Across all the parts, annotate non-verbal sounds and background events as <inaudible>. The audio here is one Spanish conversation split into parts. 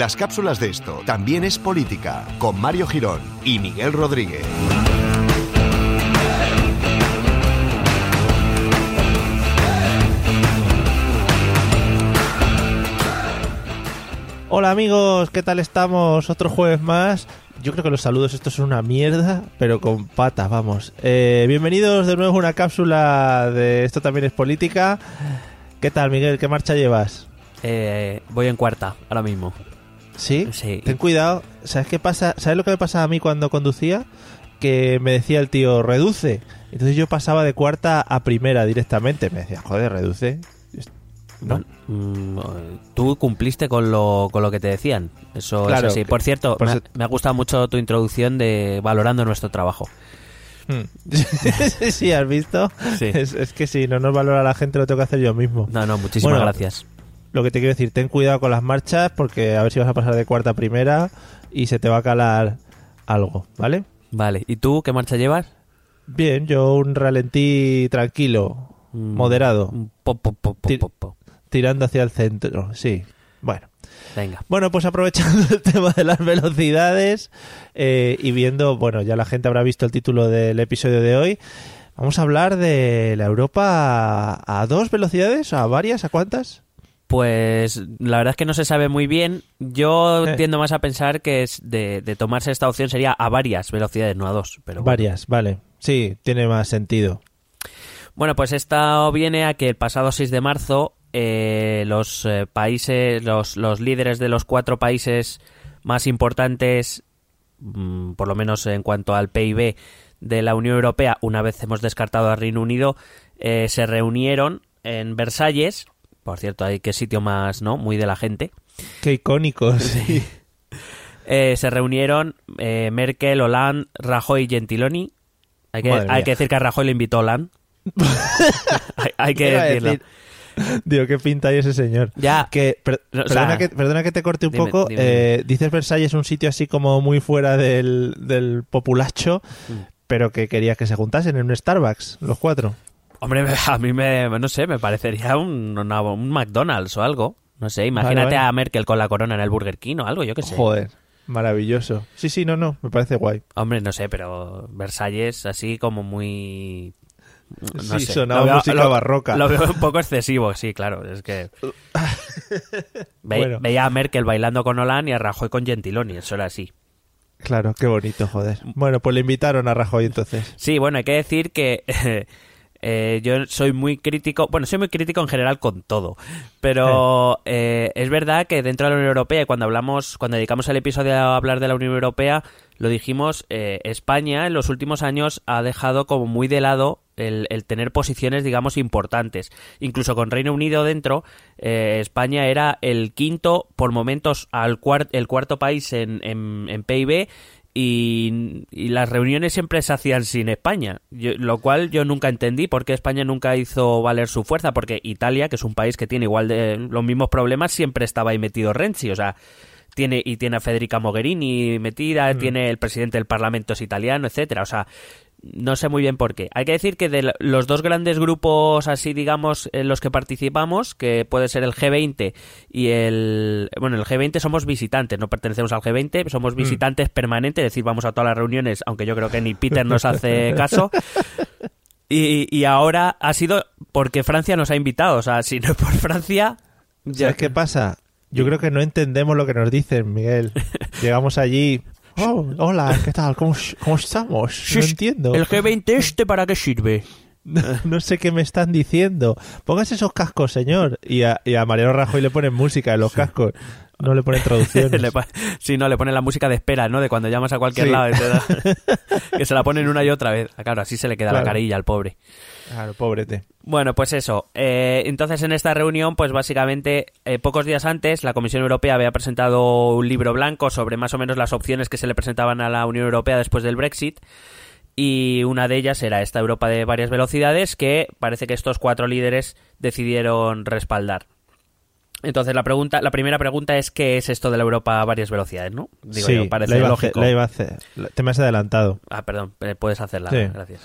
Las cápsulas de esto también es política, con Mario Girón y Miguel Rodríguez. Hola amigos, ¿qué tal estamos? Otro jueves más. Yo creo que los saludos estos son una mierda, pero con patas, vamos. Eh, bienvenidos de nuevo a una cápsula de Esto también es política. ¿Qué tal, Miguel? ¿Qué marcha llevas? Eh, voy en cuarta, ahora mismo. ¿Sí? Sí. Ten cuidado. ¿Sabes qué pasa? ¿Sabes lo que me pasaba a mí cuando conducía? Que me decía el tío, reduce. Entonces yo pasaba de cuarta a primera directamente. Me decía, joder, reduce. ¿No? Mm, tú cumpliste con lo, con lo que te decían. Eso Claro, es así. Por cierto, por me, ha- eso- me ha gustado mucho tu introducción de valorando nuestro trabajo. Hmm. <laughs> sí, ¿has visto? Sí. Es, es que si no nos valora la gente lo tengo que hacer yo mismo. No, no, muchísimas Bueno, gracias. Lo que te quiero decir, ten cuidado con las marchas porque a ver si vas a pasar de cuarta a primera y se te va a calar algo, ¿vale? Vale, ¿y tú qué marcha llevas? Bien, yo un ralentí tranquilo, Mm, moderado, po, po, po, po, Ti- po, po. tirando hacia el centro, sí. Bueno. Venga. Bueno, pues aprovechando <laughs> el tema de las velocidades eh, y viendo, bueno, ya la gente habrá visto el título del episodio de hoy, vamos a hablar de la Europa a dos velocidades, a varias, a cuántas. Pues la verdad es que no se sabe muy bien. Yo Eh. tiendo más a pensar que es de, de tomarse esta opción sería a varias velocidades, no a dos. Pero bueno. Varias, vale. Sí, tiene más sentido. Bueno, pues esta viene a que el pasado 6 de marzo eh, los eh, países, los, los líderes de los cuatro países más importantes, mm, por lo menos en cuanto al PIB de la Unión Europea, una vez hemos descartado al Reino Unido, eh, se reunieron en Versalles. Por cierto, hay que sitio más, ¿no? Muy de la gente. Qué icónico, sí. Eh, se reunieron eh, Merkel, Hollande, Rajoy y Gentiloni. Hay que, hay que decir que a Rajoy le invitó Hollande. <laughs> hay, hay que decirlo. decir, Digo, qué pinta hay ese señor. Ya. Que, per- No, o perdona, sea, que, perdona que te corte un dime, poco. dime, eh, dices Versalles un sitio así como muy fuera del, del populacho, Mm. pero que querías que se juntasen en un Starbucks, los cuatro. Hombre, <laughs> a mí me, no sé, me parecería un, una- un McDonald's o algo. No sé, imagínate vale. a Merkel con la corona en el Burger King o algo, yo qué sé. Joder, maravilloso. Sí, sí, no, no, me parece guay. Hombre, no sé, pero Versalles así como muy... No Sí, sé. sonaba veo- música lo- barroca. Lo veo un poco excesivo, sí, claro. Es que... <laughs> Ve- Bueno. Veía a Merkel bailando con Hollande y a Rajoy con Gentiloni, eso era así. Claro, qué bonito, joder. Bueno, pues le invitaron a Rajoy entonces. Sí, bueno, hay que decir que <laughs> eh, yo soy muy crítico, bueno, soy muy crítico en general con todo, pero eh, es verdad que dentro de la Unión Europea, y cuando hablamos, cuando dedicamos el episodio a hablar de la Unión Europea, lo dijimos, eh, España en los últimos años ha dejado como muy de lado el, el tener posiciones, digamos, importantes. Incluso con Reino Unido dentro, eh, España era el quinto, por momentos, al cuar- el cuarto país en, en, en PIB y, y las reuniones siempre se hacían sin España, yo- lo cual yo nunca entendí por qué España nunca hizo valer su fuerza, porque Italia, que es un país que tiene igual de los mismos problemas, siempre estaba ahí metido Renzi, o sea, tiene y tiene a Federica Mogherini metida, tiene el presidente del Parlamento es italiano, etcétera, o sea, no sé muy bien por qué. Hay que decir que de los dos grandes grupos así, digamos, en los que participamos, que puede ser el G20 y el... Bueno, el G20 somos visitantes, no pertenecemos al G20, somos visitantes permanentes, es decir, vamos a todas las reuniones, aunque yo creo que ni Peter nos hace <laughs> caso. Y, y ahora ha sido porque Francia nos ha invitado, o sea, si no es por Francia... ya- ¿Sabes qué pasa? Yo creo que no entendemos lo que nos dicen, Miguel. <laughs> Llegamos allí. Oh, hola, ¿qué tal? ¿Cómo, cómo estamos? No entiendo. ¿El G20 este para qué sirve? No sé qué me están diciendo. Póngase esos cascos, señor. Y a, y a Mariano Rajoy le ponen música en los cascos. No le ponen traducciones. <laughs> Le pa- sí, no, le ponen la música de espera, ¿no? De cuando llamas a cualquier Sí. lado. y te da- <laughs> que se la ponen una y otra vez. Claro, así se le queda la carilla al pobre. Claro, pobrete. Bueno, pues eso. Eh, entonces, en esta reunión, pues básicamente, eh, pocos días antes, la Comisión Europea había presentado un libro blanco sobre más o menos las opciones que se le presentaban a la Unión Europea después del Brexit. Y una de ellas era esta Europa de varias velocidades que parece que estos cuatro líderes decidieron respaldar. Entonces la pregunta, la primera pregunta es qué es esto de la Europa a varias velocidades, ¿no? Digo sí, yo, parece la iba, a lógico. hacer, la iba a hacer. Te me has adelantado. Ah, perdón, eh, puedes hacerla, Sí. gracias.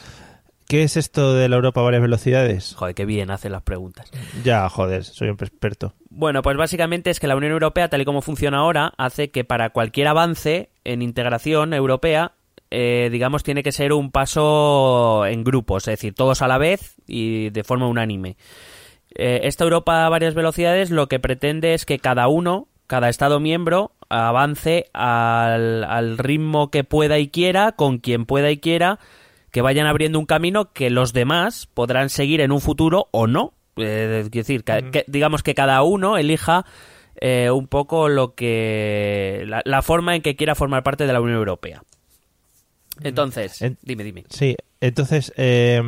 ¿Qué es esto de la Europa a varias velocidades? Joder, qué bien hacen las preguntas. Ya, joder, soy un experto. Bueno, pues básicamente es que la Unión Europea, tal y como funciona ahora, hace que para cualquier avance en integración europea, eh, digamos, tiene que ser un paso en grupos, es decir, todos a la vez y de forma unánime. Eh, esta Europa a varias velocidades lo que pretende es que cada uno, cada Estado miembro, avance al, al ritmo que pueda y quiera, con quien pueda y quiera, que vayan abriendo un camino que los demás podrán seguir en un futuro o no. Eh, es decir, que, que- digamos que cada uno elija eh, un poco lo que la, la forma en que quiera formar parte de la Unión Europea. Entonces, En- dime, dime. Sí, entonces, eh,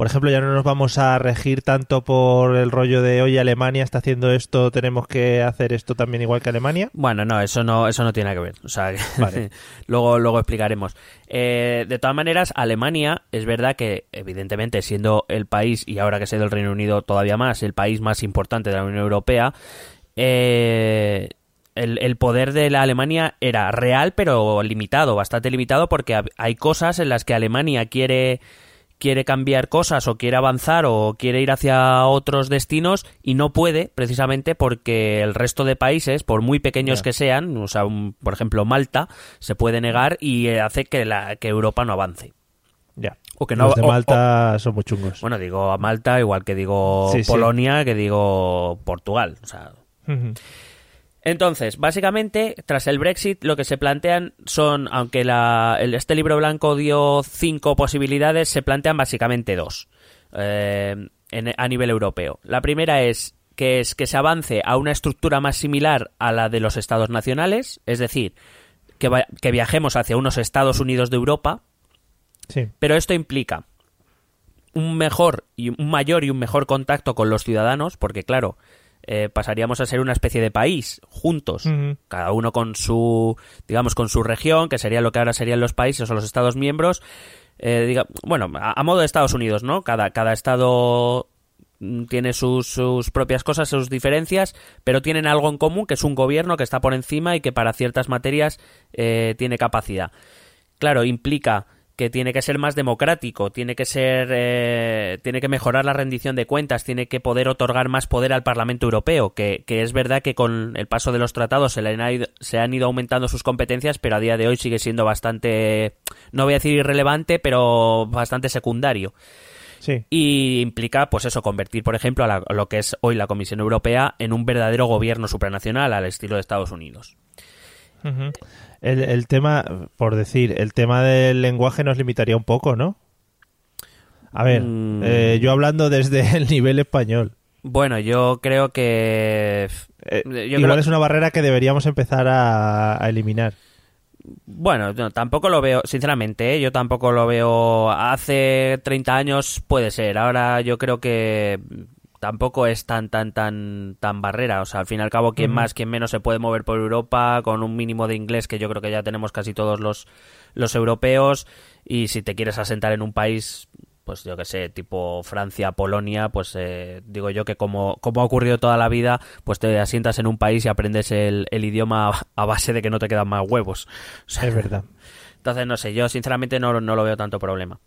por ejemplo, ya no nos vamos a regir tanto por el rollo de, oye, Alemania está haciendo esto, tenemos que hacer esto también igual que Alemania. Bueno, no, eso no, eso no tiene nada que ver. O sea, <laughs> Vale. luego, luego explicaremos. Eh, de todas maneras, Alemania es verdad que, evidentemente, siendo el país, y ahora que se ha ido el Reino Unido todavía más, el país más importante de la Unión Europea, eh, el, el poder de la Alemania era real, pero limitado, bastante limitado, porque hay cosas en las que Alemania quiere quiere cambiar cosas o quiere avanzar o quiere ir hacia otros destinos y no puede precisamente porque el resto de países, por muy pequeños que sean, o sea, un- por ejemplo Malta, se puede negar y eh, hace que, la, que Europa no avance. Ya. O que no Los de o- Malta son muy chungos. Bueno, digo a Malta igual que digo Sí, sí. Polonia, que digo Portugal. O sea. Entonces, básicamente, tras el Brexit, lo que se plantean son, aunque la- el- este libro blanco dio cinco posibilidades, se plantean básicamente dos eh, en- a nivel europeo. La primera es que es que se avance a una estructura más similar a la de los estados nacionales, es decir, que, va- que viajemos hacia unos Estados Unidos de Europa, Sí. pero esto implica un mejor y un mayor y un mejor contacto con los ciudadanos, porque claro, eh, pasaríamos a ser una especie de país juntos, cada uno con su, digamos, con su región, que sería lo que ahora serían los países o los estados miembros. eh, diga- bueno, a, a modo de Estados Unidos, ¿no? Cada, cada estado mm, tiene sus, sus propias cosas, sus diferencias, pero tienen algo en común, que es un gobierno que está por encima y que para ciertas materias eh, tiene capacidad. Claro, implica que tiene que ser más democrático, tiene que ser, eh, tiene que mejorar la rendición de cuentas, tiene que poder otorgar más poder al Parlamento Europeo, que, que es verdad que con el paso de los tratados se, le han ido, se han ido aumentando sus competencias, pero a día de hoy sigue siendo bastante, no voy a decir irrelevante, pero bastante secundario. Sí. Y implica, pues eso, convertir, por ejemplo, a, la- a lo que es hoy la Comisión Europea en un verdadero gobierno supranacional al estilo de Estados Unidos. Ujú. El, el tema, por decir, el tema del lenguaje nos limitaría un poco, ¿no? A ver, Mm. eh, yo hablando desde <laughs> el nivel español. Bueno, yo creo que... Eh, Yo igual creo- es una barrera que deberíamos empezar a, a eliminar. Bueno, no, tampoco lo veo, sinceramente, ¿eh? yo tampoco lo veo. Hace 30 años puede ser, ahora yo creo que tampoco es tan, tan, tan, tan barrera. O sea, al fin y al cabo, quien Ujú. más, quien menos se puede mover por Europa con un mínimo de inglés que yo creo que ya tenemos casi todos los, los europeos. Y si te quieres asentar en un país, pues yo que sé, tipo Francia, Polonia, pues eh, digo yo que como, como ha ocurrido toda la vida, pues te asientas en un país y aprendes el, el idioma a base de que no te quedan más huevos. <laughs> O sea, Es verdad. entonces, no sé, yo sinceramente no, no lo veo tanto problema.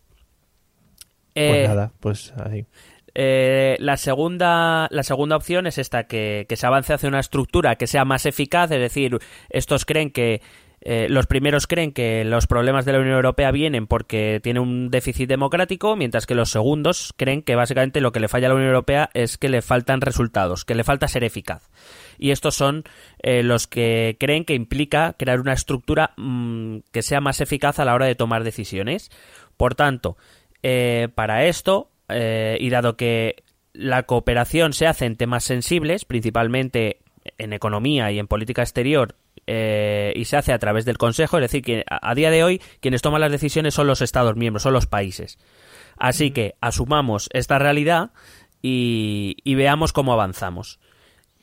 Pues Eh, nada, pues ahí. Eh, la, segunda, la segunda opción es esta, que, que se avance hacia una estructura que sea más eficaz, es decir, estos creen que, eh, los primeros creen que los problemas de la Unión Europea vienen porque tiene un déficit democrático, mientras que los segundos creen que básicamente lo que le falla a la Unión Europea es que le faltan resultados, que le falta ser eficaz. Y estos son eh, los que creen que implica crear una estructura mm, que sea más eficaz a la hora de tomar decisiones. Por tanto, eh, para esto, eh, y dado que la cooperación se hace en temas sensibles, principalmente en economía y en política exterior, eh, y se hace a través del Consejo, es decir, que a, a día de hoy quienes toman las decisiones son los Estados miembros, son los países. Así que asumamos esta realidad y, y veamos cómo avanzamos.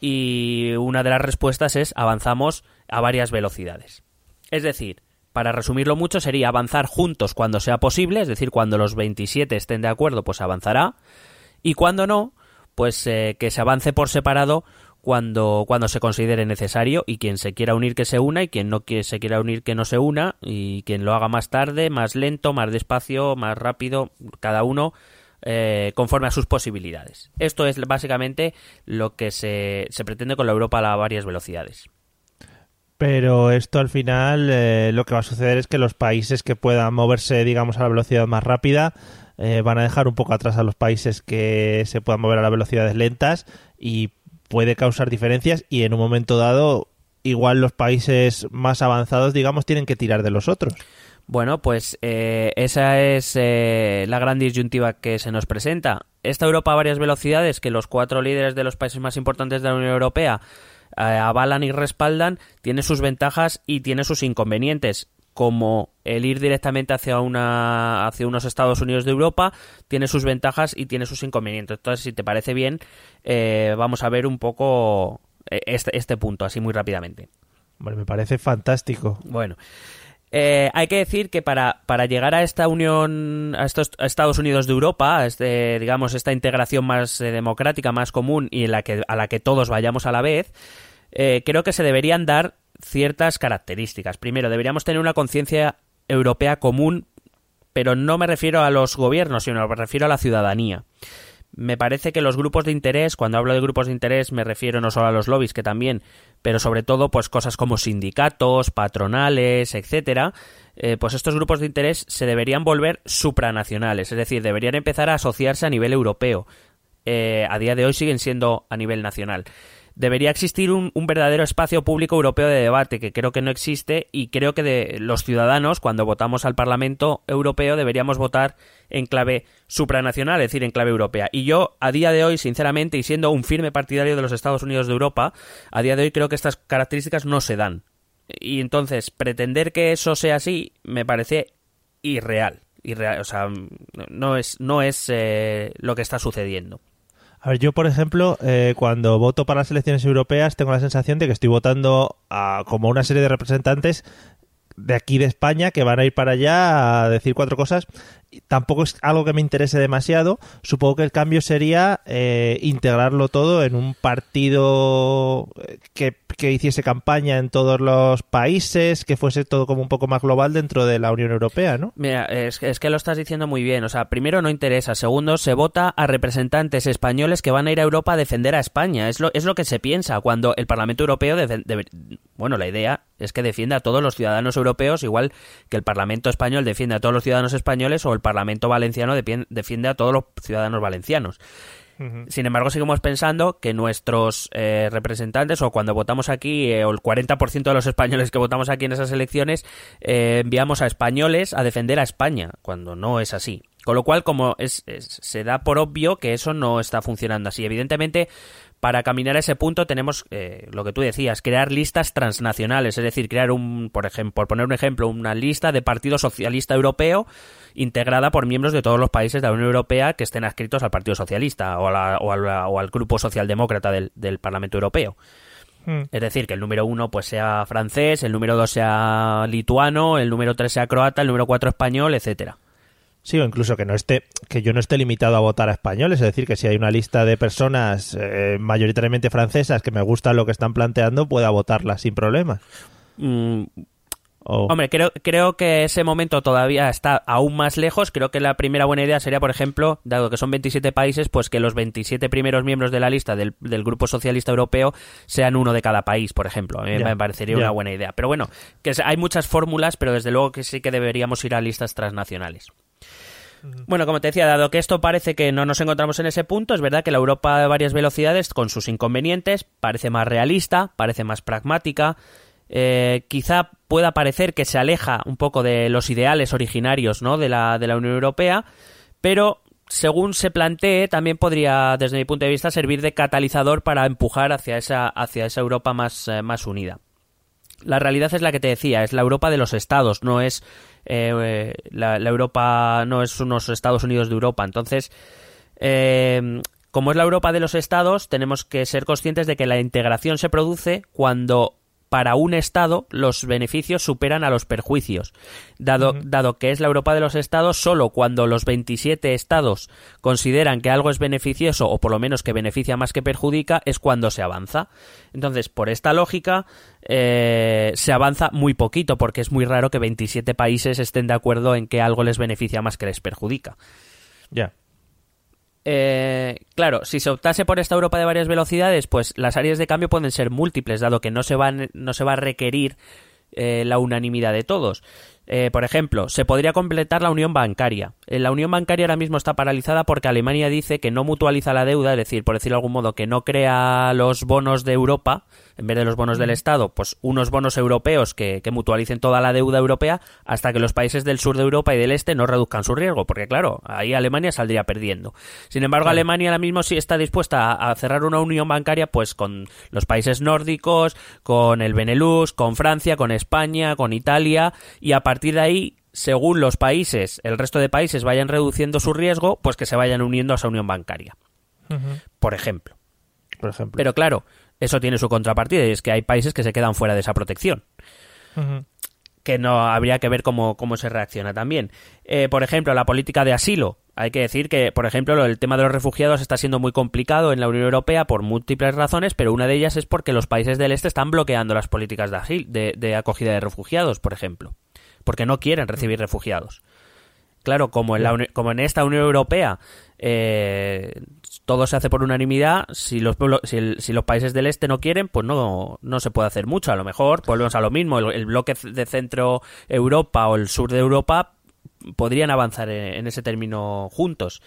Y una de las respuestas es avanzamos a varias velocidades. Es decir, para resumirlo mucho, sería avanzar juntos cuando sea posible, es decir, cuando los 27 estén de acuerdo, pues avanzará. Y cuando no, pues eh, que se avance por separado cuando, cuando se considere necesario y quien se quiera unir que se una y quien no se quiera unir que no se una y quien lo haga más tarde, más lento, más despacio, más rápido, cada uno eh, conforme a sus posibilidades. Esto es básicamente lo que se, se pretende con la Europa a varias velocidades. Pero esto al final eh, lo que va a suceder es que los países que puedan moverse, digamos, a la velocidad más rápida eh, van a dejar un poco atrás a los países que se puedan mover a las velocidades lentas y puede causar diferencias y en un momento dado igual los países más avanzados, digamos, tienen que tirar de los otros. Bueno, pues eh, esa es eh, la gran disyuntiva que se nos presenta. Esta Europa a varias velocidades, que los cuatro líderes de los países más importantes de la Unión Europea eh, avalan y respaldan, tiene sus ventajas y tiene sus inconvenientes como el ir directamente hacia una hacia unos Estados Unidos de Europa tiene sus ventajas y tiene sus inconvenientes. Entonces, si te parece bien, vamos a ver un poco este, este punto así muy rápidamente. Bueno, me parece fantástico. Bueno, eh, hay que decir que para, para llegar a esta unión, a estos Estados Unidos de Europa, a este, digamos, esta integración más eh, democrática, más común y la que, a la que todos vayamos a la vez, eh, creo que se deberían dar ciertas características. Primero, deberíamos tener una conciencia europea común, pero no me refiero a los gobiernos, sino me refiero a la ciudadanía me parece que los grupos de interés, cuando hablo de grupos de interés me refiero no solo a los lobbies, que también, pero sobre todo pues cosas como sindicatos, patronales, etcétera, eh, pues estos grupos de interés se deberían volver supranacionales, es decir, deberían empezar a asociarse a nivel europeo. Eh, a día de hoy siguen siendo a nivel nacional debería existir un, verdadero espacio público europeo de debate, que creo que no existe, y creo que de los ciudadanos, cuando votamos al Parlamento Europeo, deberíamos votar en clave supranacional, es decir, en clave europea. Y yo, a día de hoy, sinceramente, y siendo un firme partidario de los Estados Unidos de Europa, a día de hoy creo que estas características no se dan. Y entonces, pretender que eso sea así me parece irreal. irreal o sea, no es, no es eh, lo que está sucediendo. A ver, yo, por ejemplo, eh, cuando voto para las elecciones europeas, tengo la sensación de que estoy votando a como una serie de representantes de aquí de España que van a ir para allá a decir cuatro cosas. Tampoco es algo que me interese demasiado. Supongo que el cambio sería eh, integrarlo todo en un partido eh, que, que, hiciese campaña en todos los países, que fuese todo como un poco más global dentro de la Unión Europea, ¿no? Mira, es, es que lo estás diciendo muy bien. O sea, primero no interesa. Segundo, se vota a representantes españoles que van a ir a Europa a defender a España. Es lo, es lo que se piensa cuando el Parlamento Europeo... Bueno, la idea es que defienda a todos los ciudadanos europeos, igual que el Parlamento español defiende a todos los ciudadanos españoles o el Parlamento valenciano defiende a todos los ciudadanos valencianos. Sin embargo, seguimos pensando que nuestros eh, representantes, o cuando votamos aquí, eh, o el 40% de los españoles que votamos aquí en esas elecciones, eh, enviamos a españoles a defender a España, cuando no es así. Con lo cual, como es, se da por obvio que eso no está funcionando así. Evidentemente, para caminar a ese punto tenemos eh, lo que tú decías, crear listas transnacionales, es decir, crear un, por ejemplo, por poner un ejemplo, una lista de Partido Socialista Europeo integrada por miembros de todos los países de la Unión Europea que estén adscritos al Partido Socialista o, o, al Grupo Socialdemócrata del, del Parlamento Europeo. Hmm. Es decir, que el número uno pues sea francés, el número dos sea lituano, el número tres sea croata, el número cuatro español, etcétera. Sí, o incluso que no esté, que yo no esté limitado a votar a españoles, es decir, que si hay una lista de personas eh, mayoritariamente francesas que me gusta lo que están planteando, pueda votarlas sin problemas. Mm, hombre, creo, creo que ese momento todavía está aún más lejos. Creo que la primera buena idea sería, por ejemplo, dado que son 27 países, pues que los 27 primeros miembros de la lista del, Grupo Socialista Europeo sean uno de cada país, por ejemplo. A mí me parecería una buena idea. Pero bueno, que hay muchas fórmulas, pero desde luego que sí que deberíamos ir a listas transnacionales. Bueno, como te decía, dado que esto parece que no nos encontramos en ese punto, es verdad que la Europa de varias velocidades, con sus inconvenientes, parece más realista, parece más pragmática, eh, quizá pueda parecer que se aleja un poco de los ideales originarios ¿no? de, la, Unión Europea, pero según se plantee, también podría, desde mi punto de vista, servir de catalizador para empujar hacia esa, hacia esa Europa más, eh, más unida. La realidad es la que te decía, es la Europa de los estados, no es eh, la, Europa no es unos Estados Unidos de Europa. Entonces, eh, como es la Europa de los estados, tenemos que ser conscientes de que la integración se produce cuando para un Estado los beneficios superan a los perjuicios. Dado, dado que es la Europa de los Estados, solo cuando los 27 Estados consideran que algo es beneficioso o por lo menos que beneficia más que perjudica, es cuando se avanza. Entonces, por esta lógica, eh, se avanza muy poquito porque es muy raro que 27 países estén de acuerdo en que algo les beneficia más que les perjudica. Ya. Eh, claro, si se optase por esta Europa de varias velocidades, pues las áreas de cambio pueden ser múltiples, dado que no se, van, no se va a requerir eh, la unanimidad de todos. Eh, por ejemplo, se podría completar la unión bancaria. Eh, la unión bancaria ahora mismo está paralizada porque Alemania dice que no mutualiza la deuda, es decir, por decirlo de algún modo, que no crea los bonos de Europa, en vez de los bonos del Estado, pues unos bonos europeos que, que mutualicen toda la deuda europea hasta que los países del sur de Europa y del este no reduzcan su riesgo, porque claro, ahí Alemania saldría perdiendo. Sin embargo, Alemania ahora mismo sí está dispuesta a, a cerrar una unión bancaria pues con los países nórdicos, con el Benelux, con Francia, con España, con Italia y a partir de ahí según los países, el resto de países vayan reduciendo su riesgo, pues que se vayan uniendo a esa unión bancaria. Por ejemplo. Por ejemplo. Pero claro, eso tiene su contrapartida y es que hay países que se quedan fuera de esa protección. Que no habría que ver cómo, cómo se reacciona también. Eh, por ejemplo, la política de asilo. Hay que decir que, por ejemplo, lo- el tema de los refugiados está siendo muy complicado en la Unión Europea por múltiples razones, pero una de ellas es porque los países del este están bloqueando las políticas de, asil- de, de acogida de refugiados, por ejemplo. Porque no quieren recibir refugiados. Claro, como en, la como en esta Unión Europea eh, todo se hace por unanimidad, si los, pueblos- si, el- si los países del este no quieren, pues no, no se puede hacer mucho. A lo mejor volvemos a lo mismo. El, el bloque de centro Europa o el sur de Europa podrían avanzar en, en ese término juntos.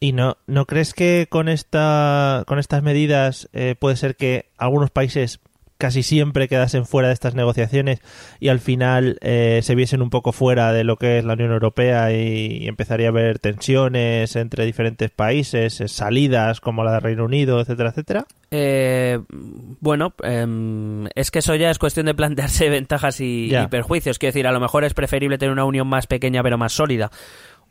¿Y no, no crees que con esta con estas medidas eh, puede ser que algunos países casi siempre quedasen fuera de estas negociaciones y al final eh, se viesen un poco fuera de lo que es la Unión Europea y, empezaría a haber tensiones entre diferentes países, eh, salidas como la de Reino Unido, etcétera, etcétera? Eh, bueno, em, es que eso ya es cuestión de plantearse <laughs> ventajas y, perjuicios. Quiero decir, a lo mejor es preferible tener una unión más pequeña pero más sólida.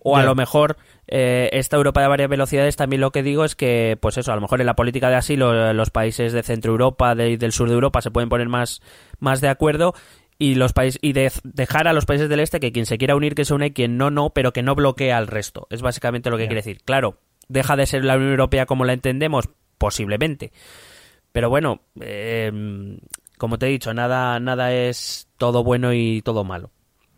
O a lo mejor eh, esta Europa de varias velocidades también lo que digo es que, pues eso, a lo mejor en la política de asilo los países de Centro Europa de- y del sur de Europa se pueden poner más, más de acuerdo y los países y de- dejar a los países del este que quien se quiera unir que se une y quien no no pero que no bloquee al resto. Es básicamente lo que quiere decir. Claro deja de ser la Unión Europea como la entendemos posiblemente. Pero bueno eh, como te he dicho nada nada es todo bueno y todo malo.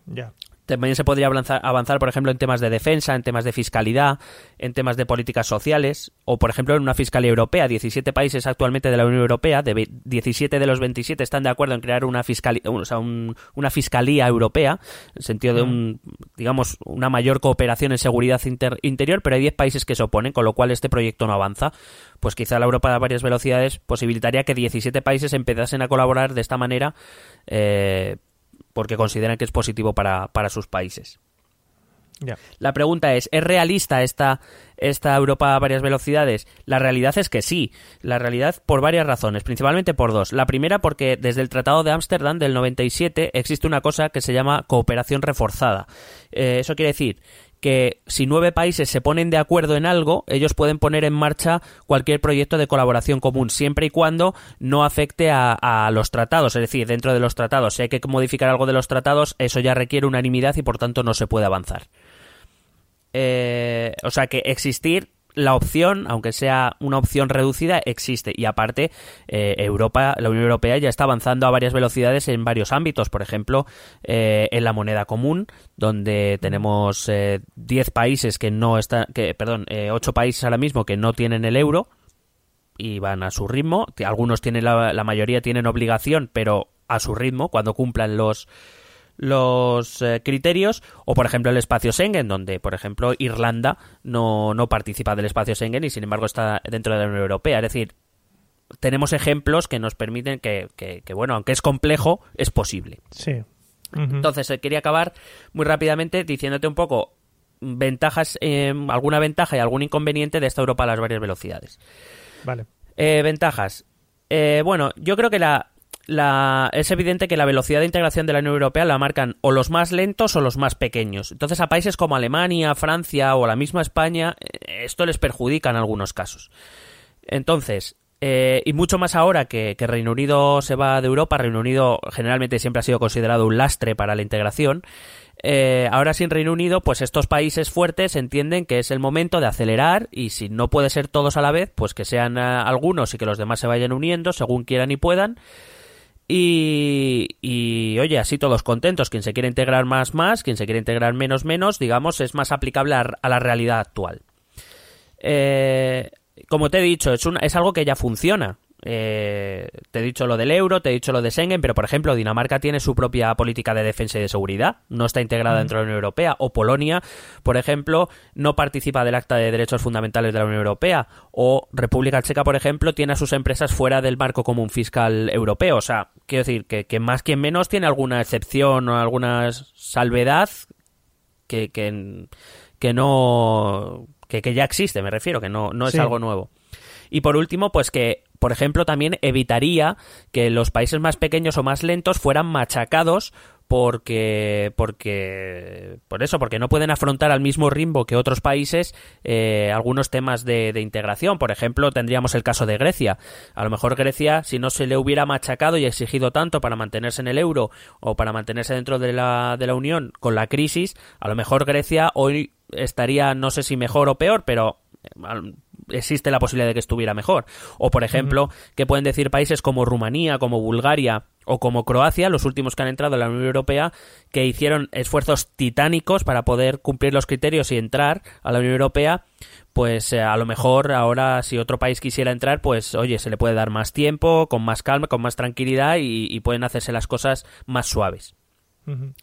Ya. También se podría avanzar, avanzar, por ejemplo, en temas de defensa, en temas de fiscalidad, en temas de políticas sociales, o, por ejemplo, en una fiscalía europea. 17 países actualmente de la Unión Europea, de ve- 17 de los 27 están de acuerdo en crear una, fiscali- o sea, un- una fiscalía europea, en sentido de, un, digamos, una mayor cooperación en seguridad inter- interior, pero hay 10 países que se oponen, con lo cual este proyecto no avanza. Pues quizá la Europa de varias velocidades posibilitaría que 17 países empezasen a colaborar de esta manera, eh, porque consideran que es positivo para, para sus países. La pregunta es, ¿es realista esta, esta Europa a varias velocidades? La realidad es que sí. La realidad por varias razones, principalmente por dos. La primera porque desde el Tratado de Ámsterdam del 97 existe una cosa que se llama cooperación reforzada. Eh, eso quiere decir que si nueve países se ponen de acuerdo en algo, ellos pueden poner en marcha cualquier proyecto de colaboración común, siempre y cuando no afecte a, a los tratados. Es decir, dentro de los tratados, si hay que modificar algo de los tratados, eso ya requiere unanimidad y por tanto no se puede avanzar. Eh, o sea que existir la opción, aunque sea una opción reducida, existe. Y aparte, eh, Europa, la Unión Europea ya está avanzando a varias velocidades en varios ámbitos. Por ejemplo, eh, en la moneda común, donde tenemos eh, 10 países que no están, que, perdón, eh, 8 países ahora mismo que no tienen el euro y van a su ritmo. Algunos tienen la, la mayoría tienen obligación, pero a su ritmo, cuando cumplan los los eh, criterios o por ejemplo el espacio Schengen donde por ejemplo Irlanda no, no participa del espacio Schengen y sin embargo está dentro de la Unión Europea es decir tenemos ejemplos que nos permiten que, que- que, bueno aunque es complejo es posible Sí. Entonces eh, quería acabar muy rápidamente diciéndote un poco ventajas eh, alguna ventaja y algún inconveniente de esta Europa a las varias velocidades Vale. eh, ventajas. Bueno, yo creo que la, la, es evidente que la velocidad de integración de la Unión Europea la marcan o los más lentos o los más pequeños. Entonces a países como Alemania, Francia o la misma España, eh, esto les perjudica en algunos casos. Entonces, Eh, y mucho más ahora que, Reino Unido se va de Europa. Reino Unido generalmente siempre ha sido considerado un lastre para la integración. Eh, ahora sin Reino Unido, pues estos países fuertes entienden que es el momento de acelerar y si no puede ser todos a la vez, pues que sean uh, algunos y que los demás se vayan uniendo según quieran y puedan. Y, y, oye, así todos contentos. Quien se quiere integrar más, más. Quien se quiere integrar menos, menos. Digamos, es más aplicable a, la realidad actual. Eh, como te he dicho, es, una, es algo que ya funciona. Eh, te he dicho lo del euro, te he dicho lo de Schengen, pero por ejemplo, Dinamarca tiene su propia política de defensa y de seguridad, no está integrada mm. dentro de la Unión Europea, o Polonia, por ejemplo, no participa del Acta de Derechos Fundamentales de la Unión Europea, o República Checa, por ejemplo, tiene a sus empresas fuera del marco común fiscal europeo. O sea, quiero decir que, que más que menos tiene alguna excepción o alguna salvedad que, que, que no. Que, que ya existe, me refiero, que no, no es Sí. algo nuevo. Y por último, pues que, por ejemplo, también evitaría que los países más pequeños o más lentos fueran machacados porque porque por eso porque no pueden afrontar al mismo ritmo que otros países eh, algunos temas de, de, integración. Por ejemplo tendríamos el caso de Grecia. A lo mejor Grecia si no se le hubiera machacado y exigido tanto para mantenerse en el euro o para mantenerse dentro de la, de la Unión con la crisis a lo mejor Grecia hoy estaría no sé si mejor o peor pero existe la posibilidad de que estuviera mejor. O, por ejemplo, que pueden decir países como Rumanía, como Bulgaria o como Croacia, los últimos que han entrado en la Unión Europea, que hicieron esfuerzos titánicos para poder cumplir los criterios y entrar a la Unión Europea, pues eh, a lo mejor ahora si otro país quisiera entrar, pues oye, se le puede dar más tiempo, con más calma, con más tranquilidad y, y pueden hacerse las cosas más suaves. Uh -huh.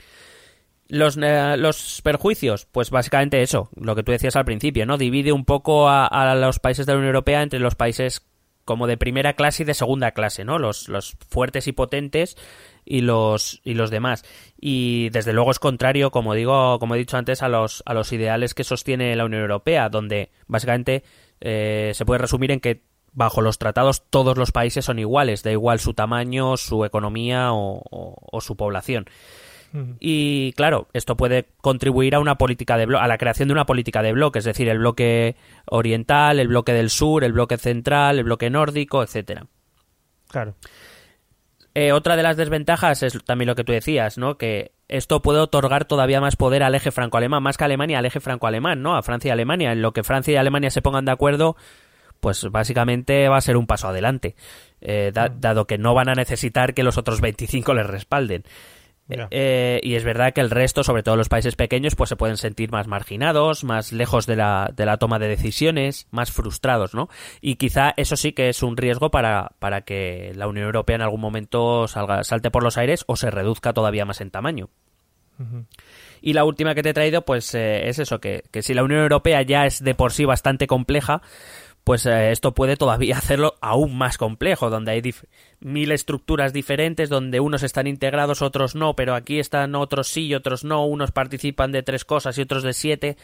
Los, los, perjuicios, pues básicamente eso, lo que tú decías al principio, ¿no? Divide un poco a, los países de la Unión Europea entre los países como de primera clase y de segunda clase, ¿no? Los, los fuertes y potentes y los, y los demás. Y desde luego es contrario, como digo, como he dicho antes, a los, a los ideales que sostiene la Unión Europea, donde básicamente eh, se puede resumir en que bajo los tratados todos los países son iguales, da igual su tamaño, su economía o su población. Y claro, esto puede contribuir a una política de a la creación de una política de bloque, es decir, el bloque oriental, el bloque del sur, el bloque central, el bloque nórdico, etcétera. Claro. Eh, otra de las desventajas es también lo que tú decías, ¿no? Que esto puede otorgar todavía más poder al eje franco-alemán, más que a Alemania, al eje franco-alemán, ¿no? A Francia y Alemania. En lo que Francia y Alemania se pongan de acuerdo, pues básicamente va a ser un paso adelante, eh, da, dado que no van a necesitar que los otros 25 les respalden. Yeah. Eh, y es verdad que el resto, sobre todo los países pequeños, pues se pueden sentir más marginados, más lejos de la, de la toma de decisiones, más frustrados, ¿no? Y quizá eso sí que es un riesgo para, para que la Unión Europea en algún momento salga, salte por los aires o se reduzca todavía más en tamaño. Uh -huh. Y la última que te he traído, pues eh, es eso, que, que si la Unión Europea ya es de por sí bastante compleja, pues eh, esto puede todavía <laughs> hacerlo aún más complejo, donde hay mil estructuras diferentes, donde unos están integrados, otros no, pero aquí están otros sí y otros no, unos participan de tres cosas y otros de siete,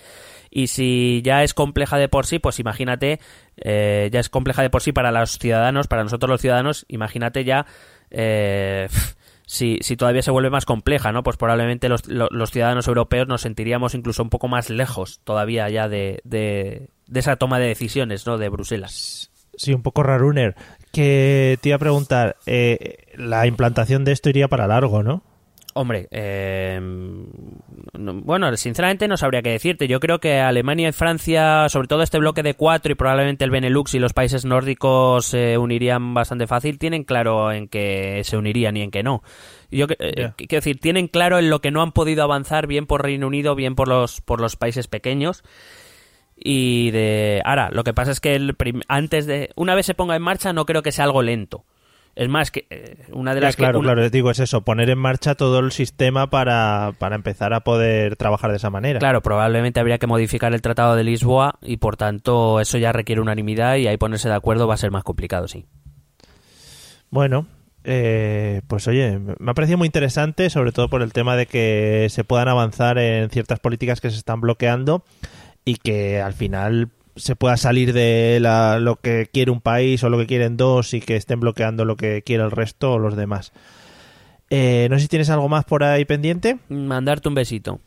y si ya es compleja de por sí, pues imagínate, eh, ya es compleja de por sí para los ciudadanos, para nosotros los ciudadanos, imagínate ya... Eh, si, si, todavía se vuelve más compleja, ¿no? Pues probablemente los, los, ciudadanos europeos nos sentiríamos incluso un poco más lejos todavía ya de, de, de esa toma de decisiones, ¿no? De Bruselas. Sí, un poco raruner. Que te iba a preguntar, eh, la implantación de esto iría para largo, ¿no? Hombre, eh, no, bueno, sinceramente no sabría qué decirte. Yo creo que Alemania y Francia, sobre todo este bloque de cuatro y probablemente el Benelux y los países nórdicos se unirían bastante fácil, tienen claro en que se unirían y en que no. Yo eh, yeah. quiero decir, tienen claro en lo que no han podido avanzar bien por Reino Unido, bien por los por los países pequeños. Y de ahora, lo que pasa es que el antes de una vez se ponga en marcha no creo que sea algo lento. Es más, que eh, una de las ya, claro, que, una... claro, digo, es eso, poner en marcha todo el sistema para, para empezar a poder trabajar de esa manera. Claro, probablemente habría que modificar el Tratado de Lisboa y por tanto eso ya requiere unanimidad y ahí ponerse de acuerdo va a ser más complicado, sí. Bueno, eh, pues oye, me ha parecido muy interesante, sobre todo por el tema de que se puedan avanzar en ciertas políticas que se están bloqueando y que al final se pueda salir de la, lo que quiere un país o lo que quieren dos y que estén bloqueando lo que quiere el resto o los demás. Eh, no sé si tienes algo más por ahí pendiente. Mandarte un besito.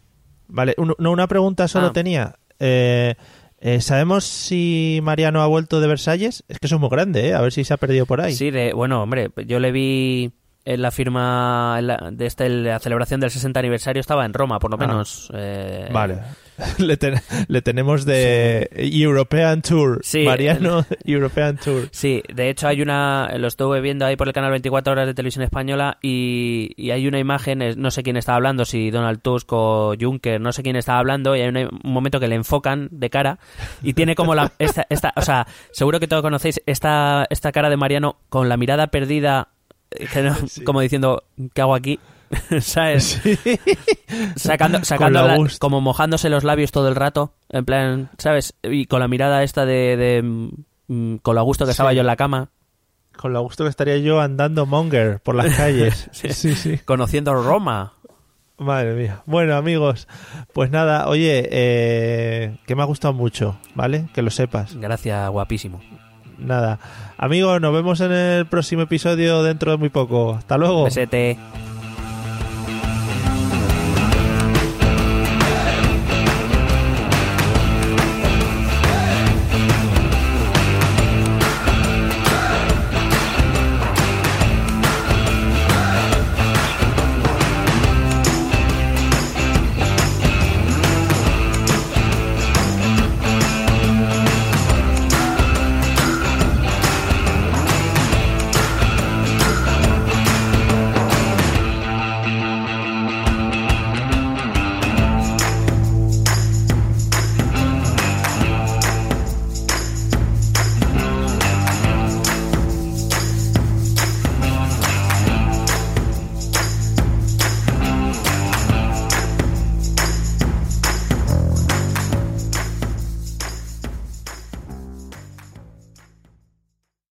Vale, un, no, una pregunta solo ah. tenía. Eh, Eh, ¿Sabemos si Mariano ha vuelto de Versalles? Es que eso es muy grande, ¿eh? A ver si se ha perdido por ahí. Sí, de, bueno, hombre, yo le vi en la firma en la- de este, la celebración del 60 aniversario, estaba en Roma, por lo Ah. menos. eh, Vale. <laughs> le, ten- le tenemos de European Tour. Sí. Mariano <laughs> European Tour. Sí, de hecho hay una, lo estuve viendo ahí por el canal 24 horas de televisión española y, y hay una imagen, no sé quién estaba hablando, si Donald Tusk o Juncker, no sé quién estaba hablando y hay un momento que le enfocan de cara y tiene como la, <laughs> esta, esta, o sea, seguro que todos conocéis esta, esta cara de Mariano con la mirada perdida, eh, que no- como diciendo, ¿qué hago aquí? <laughs> ¿Sabes? Sacando, sacando la como mojándose los labios todo el rato, en plan, ¿sabes? Y con la mirada esta de, de, mm, con lo gusto que estaba Sí. yo en la cama, Con lo gusto que estaría yo andando monger por las <laughs> calles. <laughs> Sí. sí, sí. conociendo Roma. Madre mía. Bueno, amigos, pues nada, oye, eh, que me ha gustado mucho, ¿vale? Que lo sepas. Gracias, guapísimo. Nada. Amigos, nos vemos en el próximo episodio dentro de muy poco. Hasta luego. Besete.